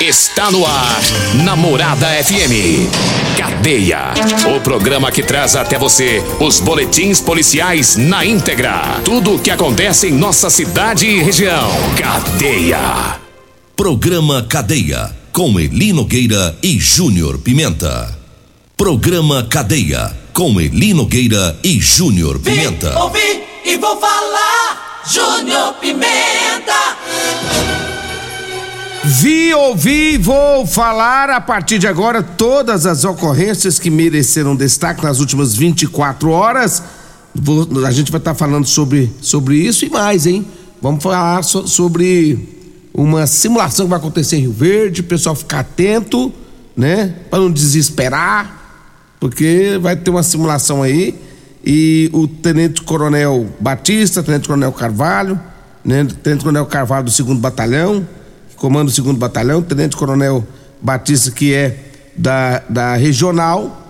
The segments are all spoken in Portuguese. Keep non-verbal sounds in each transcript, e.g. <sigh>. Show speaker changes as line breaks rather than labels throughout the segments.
Está no ar, Namorada FM. Cadeia. O programa que traz até você os boletins policiais na íntegra. Tudo o que acontece em nossa cidade e região. Cadeia.
Programa Cadeia. Com Eli Nogueira e Júnior Pimenta. Programa Cadeia. Com Eli Nogueira e Júnior Pimenta.
Vim, ouvi e vou falar. Júnior Pimenta.
Vi, ouvi, vou falar a partir de agora todas as ocorrências que mereceram destaque nas últimas 24 horas. Vou, a gente vai estar falando sobre, sobre isso e mais, hein? Vamos falar so, sobre uma simulação que vai acontecer em Rio Verde, o pessoal ficar atento, né? Para não desesperar, porque vai ter uma simulação aí. E o Tenente Coronel Batista, Tenente Coronel Carvalho, né? Tenente Coronel Carvalho do 2 Batalhão comando o segundo batalhão, Tenente Coronel Batista, que é da, da regional,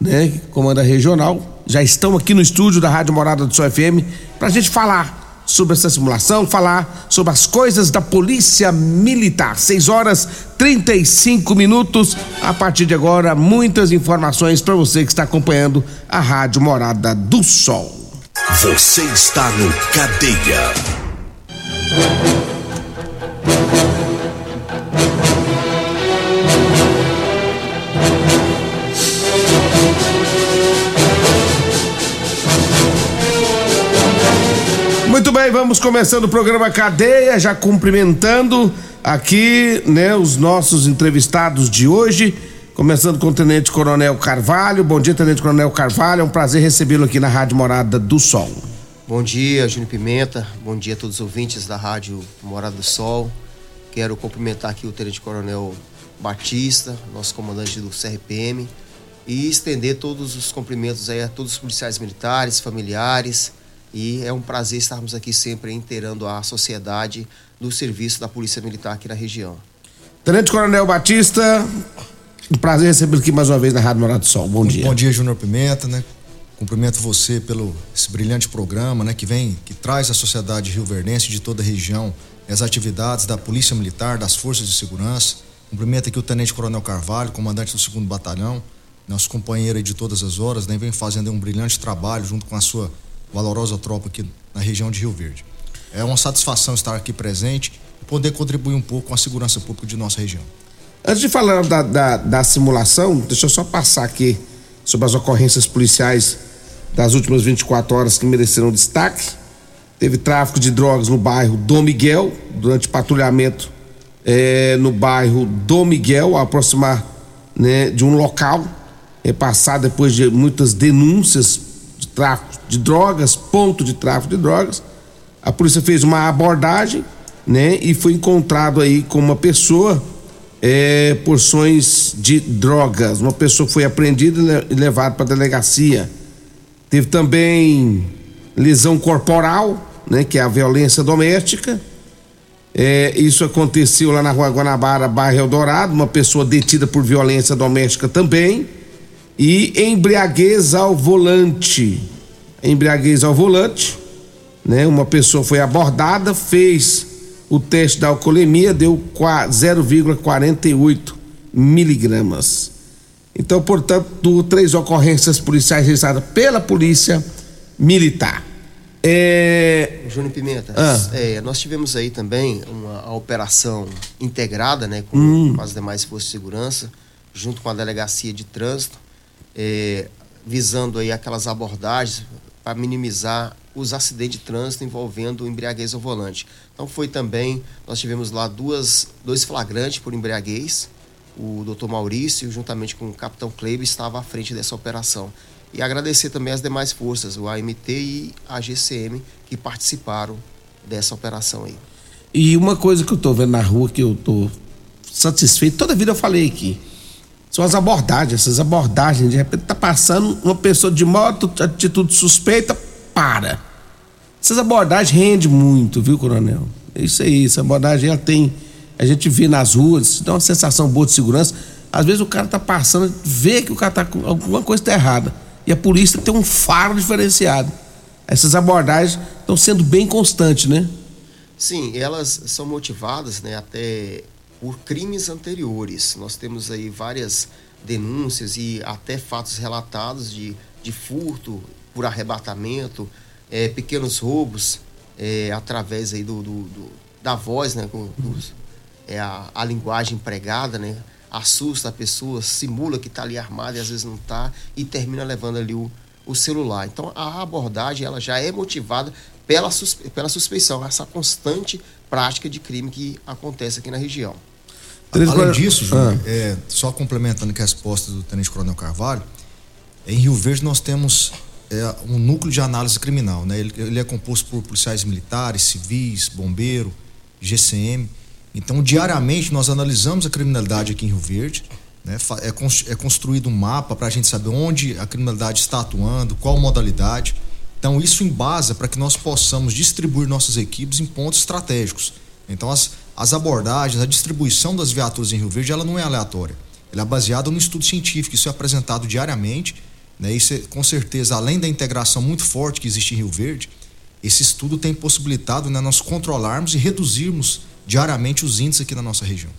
né? Comanda regional, já estão aqui no estúdio da Rádio Morada do Sol FM para a gente falar sobre essa simulação, falar sobre as coisas da Polícia Militar. 6 horas 35 minutos. A partir de agora, muitas informações para você que está acompanhando a Rádio Morada do Sol.
Você está no Cadeia.
Vamos começando o programa Cadeia, já cumprimentando aqui, né, os nossos entrevistados de hoje, começando com o Tenente Coronel Carvalho. Bom dia, Tenente Coronel Carvalho, é um prazer recebê-lo aqui na Rádio Morada do Sol.
Bom dia, Júnior Pimenta. Bom dia a todos os ouvintes da Rádio Morada do Sol. Quero cumprimentar aqui o Tenente Coronel Batista, nosso comandante do CRPM, e estender todos os cumprimentos aí a todos os policiais militares, familiares, e é um prazer estarmos aqui sempre inteirando a sociedade do serviço da Polícia Militar aqui na região.
Tenente Coronel Batista, um prazer recebê-lo aqui mais uma vez na Rádio Morada do Sol. Bom dia.
Bom dia, Júnior Pimenta, né? Cumprimento você pelo esse brilhante programa, né, que vem, que traz à sociedade rioverdense de toda a região as atividades da Polícia Militar, das Forças de Segurança. Cumprimento aqui o Tenente Coronel Carvalho, comandante do 2 Batalhão, nosso companheiro aí de todas as horas, né, vem fazendo um brilhante trabalho junto com a sua valorosa tropa aqui na região de Rio Verde. É uma satisfação estar aqui presente e poder contribuir um pouco com a segurança pública de nossa região.
Antes de falar da, da, da simulação, deixa eu só passar aqui sobre as ocorrências policiais das últimas 24 horas que mereceram destaque. Teve tráfico de drogas no bairro Dom Miguel, durante patrulhamento eh, no bairro Dom Miguel, a aproximar né, de um local, é depois de muitas denúncias de tráfico de drogas, ponto de tráfico de drogas. A polícia fez uma abordagem, né, e foi encontrado aí com uma pessoa é, porções de drogas. Uma pessoa foi apreendida e levada para delegacia. Teve também lesão corporal, né, que é a violência doméstica. É, isso aconteceu lá na rua Guanabara, bairro Eldorado, uma pessoa detida por violência doméstica também. E embriaguez ao volante. Embriaguez ao volante, né? Uma pessoa foi abordada, fez o teste da alcoolemia, deu 0,48 miligramas. Então, portanto, três ocorrências policiais registradas pela Polícia Militar. É...
Júnior Pimenta,
Ah.
é, nós tivemos aí também uma operação integrada, né, com,
Hum.
com as demais forças de segurança, junto com a delegacia de trânsito, é, visando aí aquelas abordagens para minimizar os acidentes de trânsito envolvendo embriaguez ao volante. Então foi também, nós tivemos lá duas, dois flagrantes por embriaguez, o doutor Maurício, juntamente com o capitão Kleber, estava à frente dessa operação. E agradecer também as demais forças, o AMT e a GCM, que participaram dessa operação aí.
E uma coisa que eu tô vendo na rua que eu tô satisfeito, toda vida eu falei aqui. São as abordagens, essas abordagens. De repente tá passando uma pessoa de moto, atitude suspeita, para. Essas abordagens rendem muito, viu, coronel? É isso aí, essa abordagem ela tem. A gente vê nas ruas, dá uma sensação boa de segurança. Às vezes o cara tá passando, vê que o cara tá alguma coisa tá errada. E a polícia tem um faro diferenciado. Essas abordagens estão sendo bem constantes, né?
Sim, elas são motivadas, né, até por crimes anteriores. Nós temos aí várias denúncias e até fatos relatados de, de furto por arrebatamento, é, pequenos roubos é, através aí do, do, do, da voz, né, com, é, a, a linguagem empregada, né, assusta a pessoa, simula que está ali armada e às vezes não está e termina levando ali o, o celular. Então a abordagem ela já é motivada pela, suspe pela suspeição, essa constante prática de crime que acontece aqui na região.
Além disso, Júnior, ah. é, só complementando a resposta do Tenente Coronel Carvalho, em Rio Verde nós temos é, um núcleo de análise criminal. Né? Ele, ele, é composto por policiais militares, civis, bombeiro, GCM. Então, diariamente, nós analisamos a criminalidade aqui em Rio Verde. Né? É, é construído um mapa para a gente saber onde a criminalidade está atuando, qual modalidade. Então, isso embasa para que nós possamos distribuir nossas equipes em pontos estratégicos. Então, as, as abordagens, a distribuição das viaturas em Rio Verde, ela não é aleatória. Ela é baseada no estudo científico, isso é apresentado diariamente. Né? Isso, é, com certeza, além da integração muito forte que existe em Rio Verde, esse estudo tem possibilitado né, nós controlarmos e reduzirmos diariamente os índices aqui na nossa região.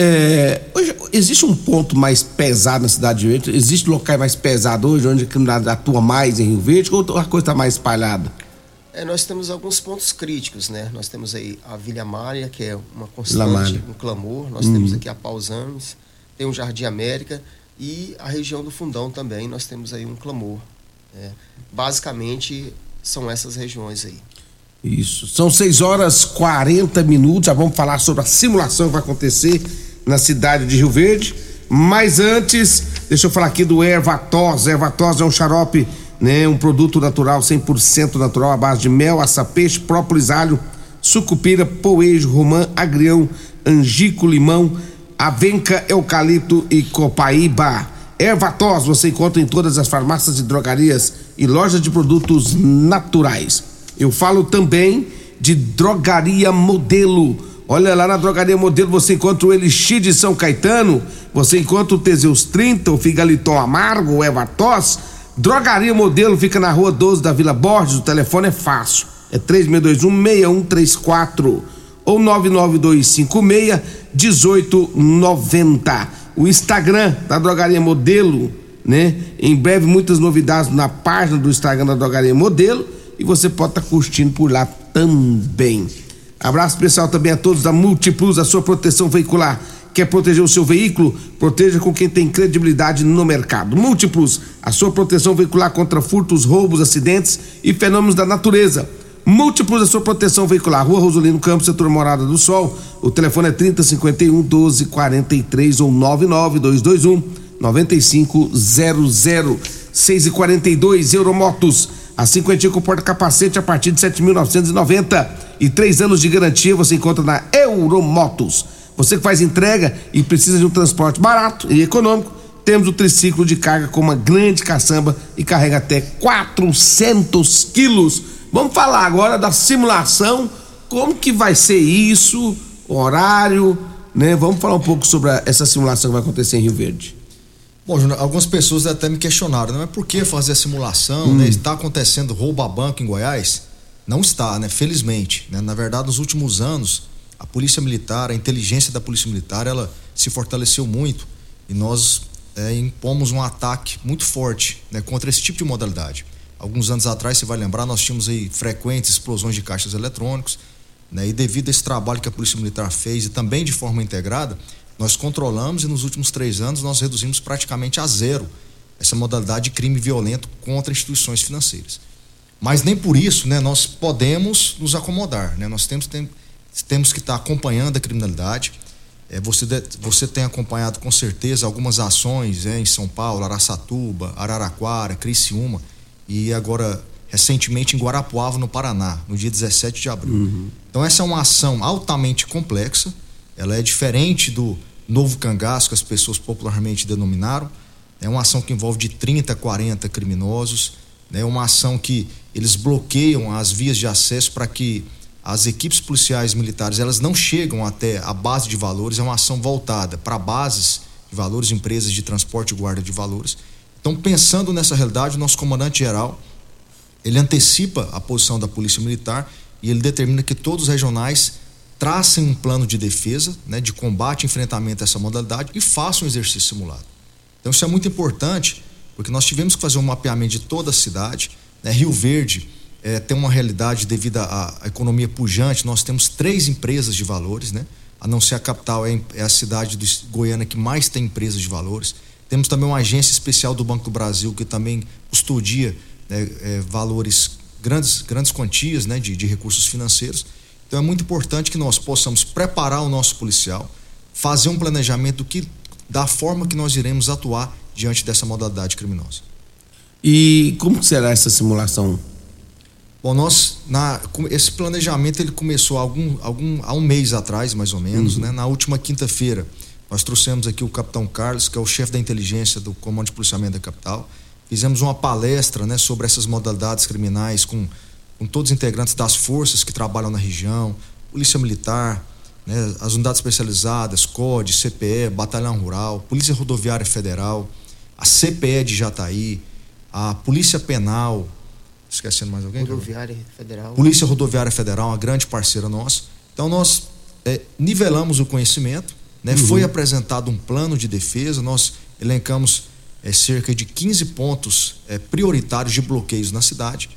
É, hoje, existe um ponto mais pesado na cidade de Rio Verde? Existe locais mais pesados hoje, onde a criminalidade atua mais em Rio Verde, ou a coisa está mais espalhada?
É, nós temos alguns pontos críticos, né? Nós temos aí a Vila Mária, que é uma constante, um clamor. Nós temos uhum. aqui a Pausanes, tem o Jardim América e a região do Fundão também, nós temos aí um clamor. Né? Basicamente, são essas regiões aí.
Isso. São 6 horas 40 minutos. Já vamos falar sobre a simulação que vai acontecer na cidade de Rio Verde. Mas antes, deixa eu falar aqui do Ervatos. Ervatos é um xarope, né, um produto natural, 100% natural, à base de mel, açapeixe, própolis, alho, sucupira, poejo, romã, agrião, angico, limão, avenca, eucalipto e copaíba. Ervatos você encontra em todas as farmácias e drogarias e lojas de produtos naturais. Eu falo também de drogaria modelo Olha lá na Drogaria Modelo você encontra o Elixir de São Caetano, você encontra o Teseus 30, o Figaliton Amargo, o Evatos. Drogaria Modelo fica na rua 12 da Vila Borges, o telefone é fácil. É 3621-6134 ou 99256-1890. O Instagram da Drogaria Modelo, né? Em breve muitas novidades na página do Instagram da Drogaria Modelo e você pode estar tá curtindo por lá também. Abraço especial também a todos da Multiplus, a sua proteção veicular. Quer proteger o seu veículo? Proteja com quem tem credibilidade no mercado. Múltiplos, a sua proteção veicular contra furtos, roubos, acidentes e fenômenos da natureza. Múltiplos, a sua proteção veicular. Rua Rosolino Campos, setor Morada do Sol. O telefone é 3051 1243 ou 99221 9500. 6 e 42 Euromotos. A cinquentinha com porta-capacete a partir de 7.990 e três anos de garantia você encontra na Euromotos. Você que faz entrega e precisa de um transporte barato e econômico, temos o triciclo de carga com uma grande caçamba e carrega até 400 quilos. Vamos falar agora da simulação, como que vai ser isso, horário, né? Vamos falar um pouco sobre essa simulação que vai acontecer em Rio Verde.
Bom, Júnior, algumas pessoas até me questionaram, não é por que fazer a simulação, hum. né? Está acontecendo roubo a banco em Goiás? Não está, né? Felizmente. Né? Na verdade, nos últimos anos, a Polícia Militar, a inteligência da Polícia Militar, ela se fortaleceu muito e nós é, impomos um ataque muito forte né, contra esse tipo de modalidade. Alguns anos atrás, você vai lembrar, nós tínhamos aí frequentes explosões de caixas eletrônicos, né, e devido a esse trabalho que a Polícia Militar fez e também de forma integrada, nós controlamos e nos últimos três anos nós reduzimos praticamente a zero essa modalidade de crime violento contra instituições financeiras. Mas nem por isso né, nós podemos nos acomodar. Né? Nós temos, tem, temos que estar acompanhando a criminalidade. É, você, você tem acompanhado com certeza algumas ações é, em São Paulo, Araçatuba, Araraquara, Criciúma. E agora, recentemente em Guarapuava, no Paraná, no dia 17 de abril. Uhum. Então essa é uma ação altamente complexa, ela é diferente do novo cangaço que as pessoas popularmente denominaram. É uma ação que envolve de 30 a 40 criminosos, é uma ação que eles bloqueiam as vias de acesso para que as equipes policiais militares elas não chegam até a base de valores, é uma ação voltada para bases de valores, empresas de transporte e guarda de valores. Então, pensando nessa realidade, o nosso comandante geral ele antecipa a posição da Polícia Militar e ele determina que todos os regionais tracem um plano de defesa, né, de combate e enfrentamento a essa modalidade e façam um exercício simulado. Então isso é muito importante, porque nós tivemos que fazer um mapeamento de toda a cidade. Né? Rio Verde é, tem uma realidade devido à, economia pujante, nós temos três empresas de valores, né? A não ser a capital, é, é a cidade de Goiânia que mais tem empresas de valores. Temos também uma agência especial do Banco do Brasil que também custodia né, é, valores, grandes, grandes quantias né, de, de recursos financeiros. Então é muito importante que nós possamos preparar o nosso policial, fazer um planejamento que, da forma que nós iremos atuar diante dessa modalidade criminosa.
E como será essa simulação?
Bom, nós, na, esse planejamento ele começou algum, algum, há um mês atrás, mais ou menos, uhum. né? Na última quinta-feira, nós trouxemos aqui o capitão Carlos, que é o chefe da inteligência do Comando de Policiamento da Capital. Fizemos uma palestra né, sobre essas modalidades criminais com, com todos os integrantes das forças que trabalham na região, Polícia Militar, né, as unidades especializadas, COD, CPE, Batalhão Rural, Polícia Rodoviária Federal, a CPE de Jataí, a Polícia Penal, Esquecendo mais alguém?
Rodoviária Federal.
Polícia Rodoviária Federal, uma grande parceira nossa. Então nós é, nivelamos o conhecimento, né? Uhum. Foi apresentado um plano de defesa, nós elencamos é, cerca de 15 pontos é, prioritários de bloqueios na cidade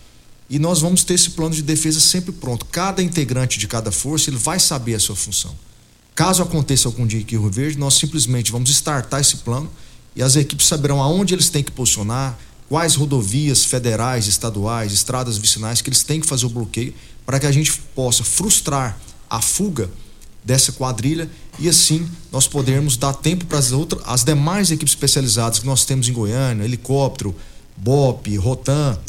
e nós vamos ter esse plano de defesa sempre pronto. Cada integrante de cada força ele vai saber a sua função. Caso aconteça algum dia em Rio Verde, nós simplesmente vamos startar esse plano e as equipes saberão aonde eles têm que posicionar, quais rodovias federais, estaduais, estradas vicinais que eles têm que fazer o bloqueio para que a gente possa frustrar a fuga dessa quadrilha e assim nós podermos dar tempo para as outras as demais equipes especializadas que nós temos em Goiânia, helicóptero, BOP, Rotan,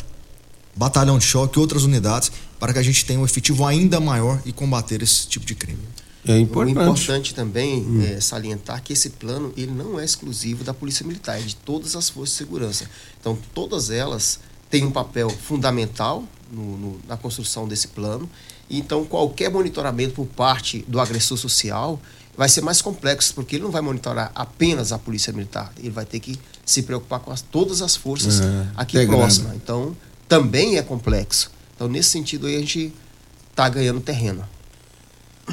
batalhão de choque, outras unidades, para que a gente tenha um efetivo ainda maior e combater esse tipo de crime.
É importante. O importante também hum. é salientar que esse plano ele não é exclusivo da Polícia Militar, é de todas as forças de segurança. Então, todas elas têm um papel fundamental no, no, na construção desse plano. Então, qualquer monitoramento por parte do agressor social vai ser mais complexo, porque ele não vai monitorar apenas a Polícia Militar, ele vai ter que se preocupar com as, todas as forças é, aqui próximas. Então, também é complexo. Então, nesse sentido aí, a gente está ganhando terreno.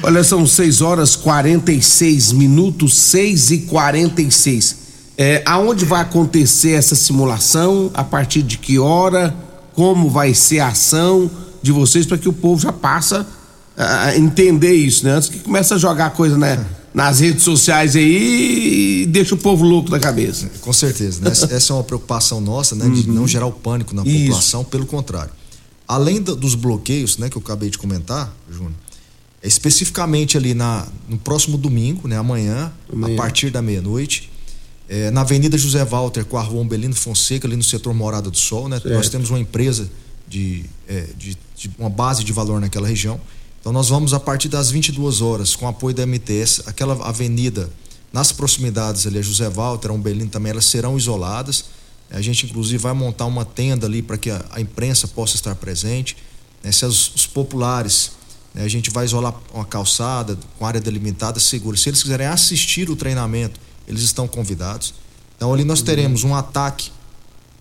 Olha, são 6 horas 46 minutos, 6 e 46. É, aonde vai acontecer essa simulação? A partir de que hora? Como vai ser a ação de vocês para que o povo já passa a entender isso, né? Antes que comece a jogar coisa né, nas redes sociais aí e deixa o povo louco da cabeça.
Com certeza, né? <laughs> Essa é uma preocupação nossa, né? De uhum. não gerar o pânico na isso. população, pelo contrário. Além do, dos bloqueios, né, que eu acabei de comentar, Júnior, especificamente ali na, no próximo domingo, né, amanhã, amanhã. a partir da meia-noite, é, na Avenida José Walter com a Rua Umbelino Fonseca, ali no setor Morada do Sol, né? Nós temos uma empresa de, é, de, de, uma base de valor naquela região. Então nós vamos a partir das 22 horas, com apoio da MTS, aquela avenida nas proximidades ali, a José Walter, a Umbelino também, elas serão isoladas. A gente inclusive vai montar uma tenda ali para que a, a, imprensa possa estar presente. Né? Se os, os populares né? A gente vai isolar uma calçada com área delimitada segura. Se eles quiserem assistir o treinamento, eles estão convidados. Então ali nós teremos um ataque.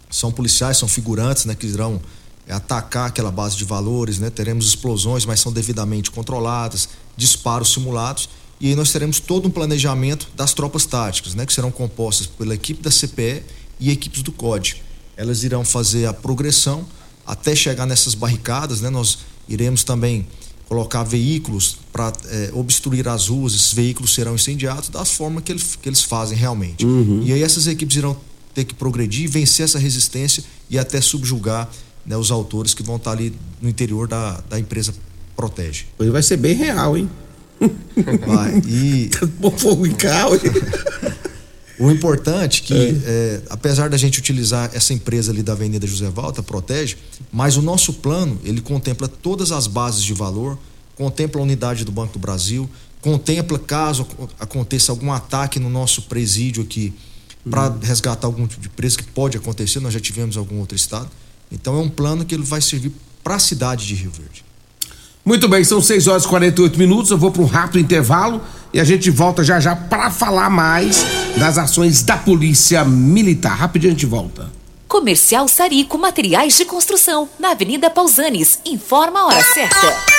São policiais, são figurantes, né, que irão atacar aquela base de valores, né? Teremos explosões, mas são devidamente controladas, disparos simulados, e aí nós teremos todo um planejamento das tropas táticas, né, que serão compostas pela equipe da CPE e equipes do COD. Elas irão fazer a progressão até chegar nessas barricadas, né? Nós iremos também colocar veículos para é, obstruir as ruas, esses veículos serão incendiados da forma que, ele, que eles fazem realmente. Uhum. E aí essas equipes irão ter que progredir, vencer essa resistência e até subjugar né, os autores que vão estar ali no interior da, da empresa Protege.
Hoje vai ser bem real, hein?
Vai. E. <laughs>
fogo em carro.
O importante que, é. É, apesar da gente utilizar essa empresa ali da Avenida José Valta, protege, mas o nosso plano, ele contempla todas as bases de valor, contempla a unidade do Banco do Brasil, contempla caso aconteça algum ataque no nosso presídio aqui, para uhum. resgatar algum tipo de preso que pode acontecer, nós já tivemos em algum outro estado. Então é um plano que ele vai servir para a cidade de Rio Verde.
Muito bem, são 6 horas e 48 minutos. Eu vou para um rápido intervalo e a gente volta já já para falar mais das ações da Polícia Militar. Rapidinho a gente volta.
Comercial Sarico Materiais de Construção, na Avenida Pausanes. Informa a hora certa.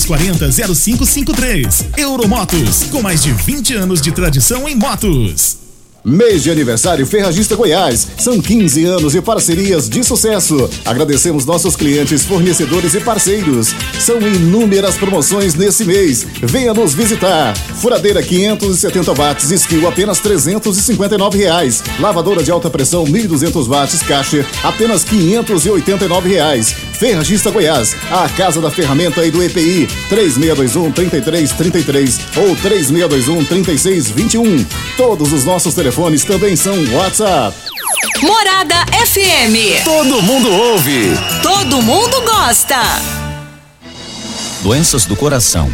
3240 0553. Euromotos, com mais de 20 anos de tradição em motos.
Mês de aniversário Ferragista Goiás. São 15 anos de parcerias de sucesso. Agradecemos nossos clientes, fornecedores e parceiros. São inúmeras promoções nesse mês. Venha nos visitar. Furadeira 570 watts, skill apenas 359 reais. Lavadora de alta pressão 1200 watts, caixa apenas 589 reais. Ferragista Goiás, a casa da ferramenta e do EPI. 3621 3333 ou 3621 3621. Todos os nossos telefones telefones também são WhatsApp.
Morada FM.
Todo mundo ouve.
Todo mundo gosta.
Doenças do coração,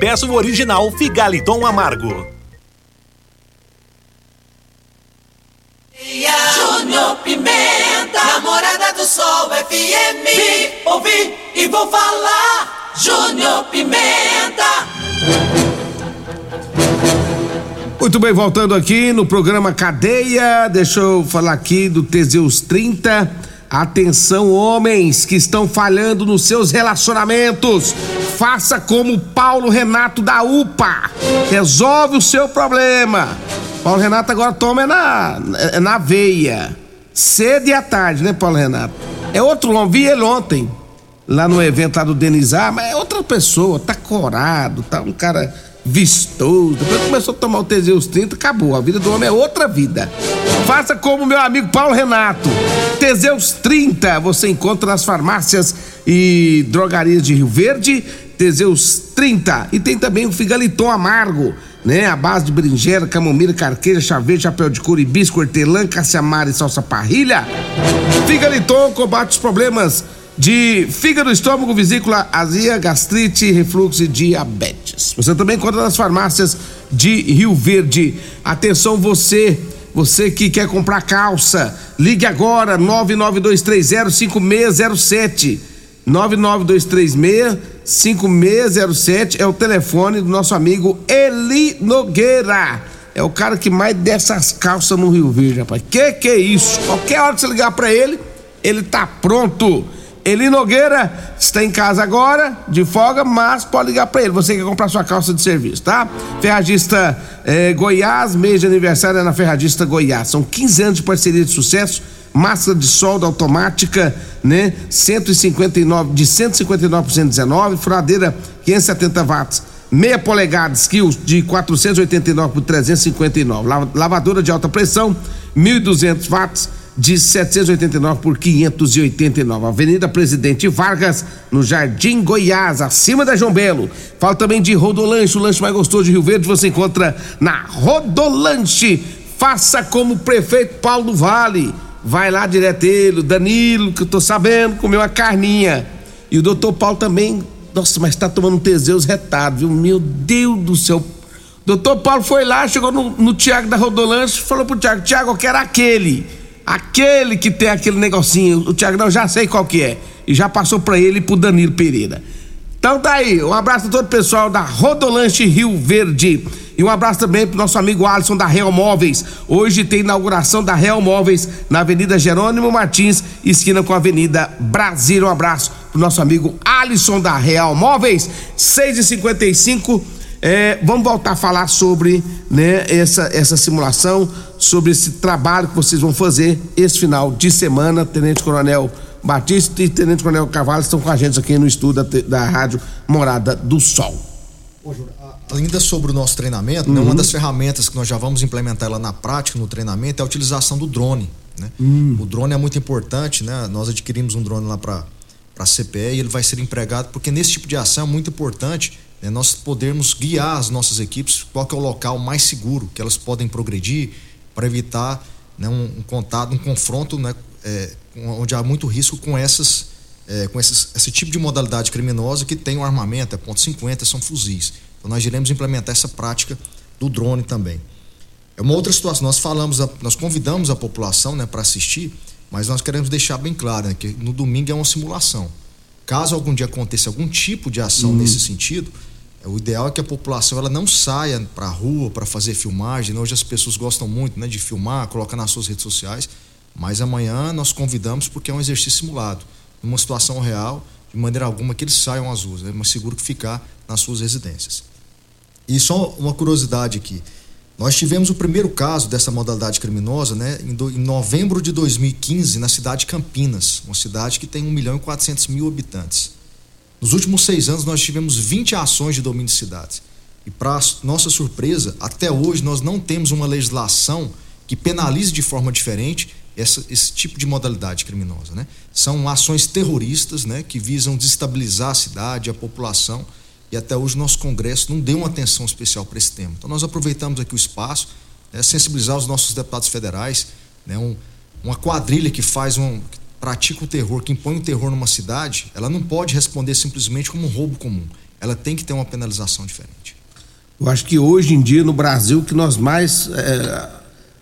peça o original Figaliton Amargo.
Júnior Pimenta, namorada do Sol FM. Vi, ouvi e vou falar. Júnior Pimenta.
Muito bem, voltando aqui no programa Cadeia, deixa eu falar aqui do Teseus 30 Atenção, homens que estão falhando nos seus relacionamentos. Faça como Paulo Renato da UPA. Resolve o seu problema. Paulo Renato agora toma é na, é na veia. Cedo e à tarde, né, Paulo Renato? É outro homem, vi ele ontem, lá no evento lá do Denizar, mas é outra pessoa, tá corado, tá um cara vistoso. Depois começou a tomar o Teseus 30, acabou. A vida do homem é outra vida. Faça como meu amigo Paulo Renato. Teseus 30 você encontra nas farmácias e drogarias de Rio Verde. Teseus 30. E tem também o Figaliton Amargo, né? A base de berinjela, camomila, carqueja, chá verde, chapéu de couro, hibisco, hortelã, caciamara e salsa parrilha. Figaliton combate os problemas de fígado, estômago, vesícula, azia, gastrite, refluxo e diabetes. Você também encontra nas farmácias de Rio Verde. Atenção você, você que quer comprar calça, ligue agora 992305607. 992365607 é o telefone do nosso amigo Eli Nogueira. É o cara que mais desce as calças no Rio Verde, rapaz. Que que é isso? Qualquer hora que você ligar para ele, ele tá pronto. Eli Nogueira está em casa agora, de folga, mas pode ligar para ele. Você quer comprar sua calça de serviço, tá? Ferragista eh, Goiás, mês de aniversário é na Ferragista Goiás. São 15 anos de parceria de sucesso. Massa de solda automática, né? 159 de 159 por 119, furadeira 570 watts, meia polegada skills de 489 por 359, lavadora de alta pressão 1200 watts de 789 por 589. Avenida Presidente Vargas, no Jardim Goiás, acima da João Belo. Fala também de Rodolanche, o lanche mais gostoso de Rio Verde você encontra na Rodolanche. Faça como o prefeito Paulo do Vale. Vai lá direto ele, Danilo, que eu tô sabendo, comeu uma carninha. E o doutor Paulo também, nossa, mas tá tomando um Teseus retado, viu? Meu Deus do céu. Doutor Paulo foi lá, chegou no, no Tiago da Rodolanche, falou pro Tiago, Tiago, eu quero aquele Aquele que tem aquele negocinho, o Thiago, não, já sei qual que é. E já passou para ele e pro Danilo Pereira. Então tá aí, um abraço a todo o pessoal da Rodolanche Rio Verde. E um abraço também pro nosso amigo Alisson da Real Móveis. Hoje tem inauguração da Real Móveis na Avenida Jerônimo Martins, esquina com a Avenida Brasília. Um abraço pro nosso amigo Alisson da Real Móveis. 6h55. É, vamos voltar a falar sobre né, essa, essa simulação, sobre esse trabalho que vocês vão fazer esse final de semana. Tenente Coronel Batista e Tenente Coronel Carvalho estão com a gente aqui no estúdio da, da Rádio Morada do Sol.
Ainda sobre o nosso treinamento, uhum. né, uma das ferramentas que nós já vamos implementar ela na prática, no treinamento, é a utilização do drone. Né? Uhum. O drone é muito importante, né? Nós adquirimos um drone lá para a CPE e ele vai ser empregado, porque nesse tipo de ação é muito importante né, nós podermos guiar as nossas equipes qual é o local mais seguro que elas podem progredir para evitar né, um, um, contato, um confronto né, é, onde há muito risco com essas é, com esses, esse tipo de modalidade criminosa que tem o um armamento, é ponto .50, são fuzis. Então nós iremos implementar essa prática do drone também. É uma outra situação, nós falamos, a, nós convidamos a população né, para assistir, mas nós queremos deixar bem claro né, que no domingo é uma simulação. Caso algum dia aconteça algum tipo de ação hum. nesse sentido, é, o ideal é que a população ela não saia para a rua para fazer filmagem. Né? Hoje as pessoas gostam muito né, de filmar, colocar nas suas redes sociais. Mas amanhã nós convidamos porque é um exercício simulado. Numa situação real, de maneira alguma que eles saiam às ruas. É mais seguro que ficar nas suas residências. E só uma curiosidade aqui. Nós tivemos o primeiro caso dessa modalidade criminosa né, em novembro de 2015 na cidade de Campinas, uma cidade que tem 1 milhão e 400 mil habitantes. Nos últimos seis anos, nós tivemos 20 ações de domínio de cidades. E, para nossa surpresa, até hoje nós não temos uma legislação que penalize de forma diferente essa, esse tipo de modalidade criminosa. Né? São ações terroristas né, que visam desestabilizar a cidade, a população. E até hoje o nosso Congresso não deu uma atenção especial para esse tema. Então nós aproveitamos aqui o espaço, né, sensibilizar os nossos deputados federais, né, um, uma quadrilha que faz um, pratica o terror, que impõe o terror numa cidade, ela não pode responder simplesmente como um roubo comum. Ela tem que ter uma penalização diferente.
Eu acho que hoje em dia no Brasil que nós mais é,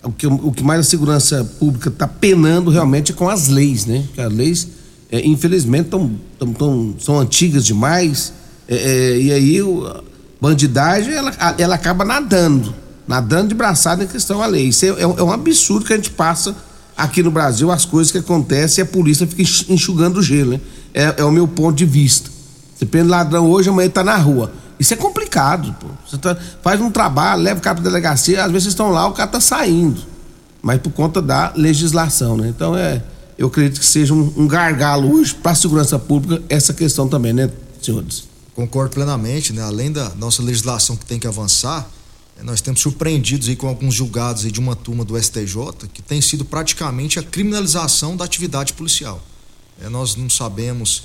o, que, o que mais a segurança pública está penando realmente é com as leis, né? Porque as leis, é, infelizmente, tão, tão, tão, são antigas demais é, é e aí a bandidagem ela, ela acaba nadando, nadando de braçada em questão à lei. Isso é, é, é um absurdo que a gente passa aqui no Brasil as coisas que acontecem a polícia fica enxugando o gelo, né? É, é o meu ponto de vista. Você prende ladrão hoje, amanhã tá na rua. Isso é complicado, pô. Você tá- faz um trabalho, leva o cara pra delegacia, às vezes vocês estão lá, o cara tá saindo. Mas por conta da legislação, né? Então é. Eu acredito que seja um, um gargalo hoje para a segurança pública essa questão também, né, senhores?
Concordo plenamente, né? Além da nossa legislação que tem que avançar, nós temos surpreendidos aí com alguns julgados aí de uma turma do STJ que tem sido praticamente a criminalização da atividade policial. Eh, nós não sabemos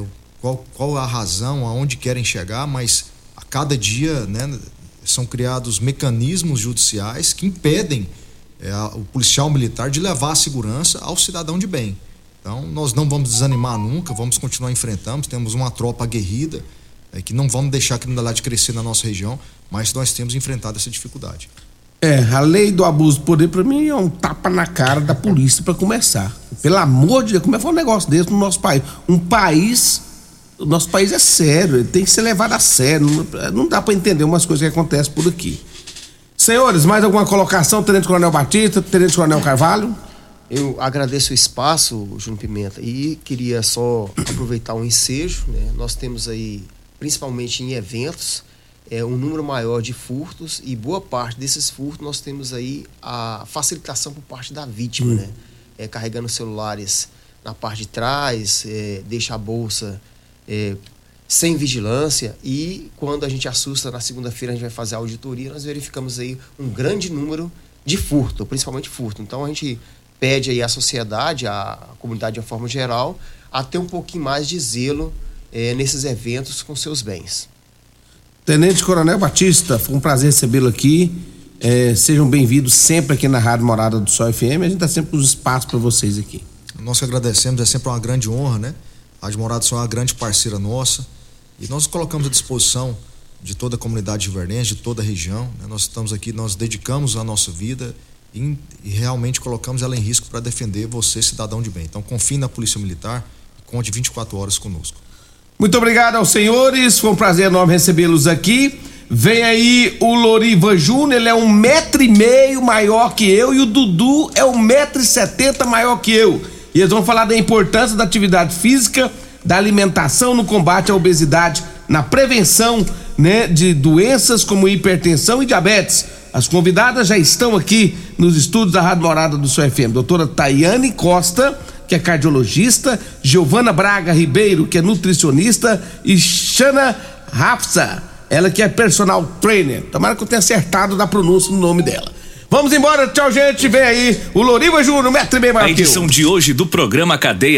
o- qual, qual a razão, aonde querem chegar, mas a cada dia, né, são criados mecanismos judiciais que impedem a- o policial militar de levar a segurança ao cidadão de bem. Então, nós não vamos desanimar nunca, vamos continuar enfrentando. Temos uma tropa aguerrida, é, que não vamos deixar a criminalidade crescer na nossa região, mas nós temos enfrentado essa dificuldade.
É, a lei do abuso de poder, pra mim, é um tapa na cara da polícia para começar. Pelo amor de Deus, como é que foi um negócio desse no nosso país? Um país. O nosso país é sério, ele tem que ser levado a sério. Não, não dá para entender umas coisas que acontecem por aqui. Senhores, mais alguma colocação? Tenente Coronel Batista, Tenente Coronel Carvalho?
Eu agradeço o espaço, Júnior Pimenta, e queria só aproveitar um ensejo. Né? Nós temos aí, principalmente em eventos, é, um número maior de furtos e boa parte desses furtos nós temos aí a facilitação por parte da vítima, né? É, carregando celulares na parte de trás, é, deixa a bolsa é, sem vigilância e quando a gente assusta na segunda-feira a gente vai fazer a auditoria, nós verificamos aí um grande número de furto, principalmente furto. Então a gente pede aí à sociedade, à comunidade de uma forma geral, a ter um pouquinho mais de zelo eh, nesses eventos com seus bens.
Tenente Coronel Batista, foi um prazer recebê-lo aqui. É, sejam bem-vindos sempre aqui na Rádio Morada do Sol FM. A gente dá sempre os espaços para vocês aqui.
Nós que agradecemos, é sempre uma grande honra, né? A Rádio Morada Sol é uma grande parceira nossa e nós colocamos à disposição de toda a comunidade riverdense, de toda a região. né? Nós estamos aqui, nós dedicamos a nossa vida e, e realmente colocamos ela em risco para defender você, cidadão de bem. Então confie na Polícia Militar conte 24 horas conosco.
Muito obrigado aos senhores, foi um prazer enorme recebê-los aqui. Vem aí o Loriva Júnior, ele é um metro e meio maior que eu e o Dudu é um metro e setenta maior que eu. E eles vão falar da importância da atividade física, da alimentação no combate à obesidade, na prevenção né, de doenças como hipertensão e diabetes. As convidadas já estão aqui nos estúdios da Rádio Morada do Seu FM. Doutora Tayane Costa, que é cardiologista, Giovana Braga Ribeiro, que é nutricionista, e Shana Rafsa, ela que é personal trainer. Tomara que eu tenha acertado da pronúncia no nome dela. Vamos embora, tchau, gente. Vem aí o Loriva Júnior, metro e meio
A edição de hoje do programa Cadeia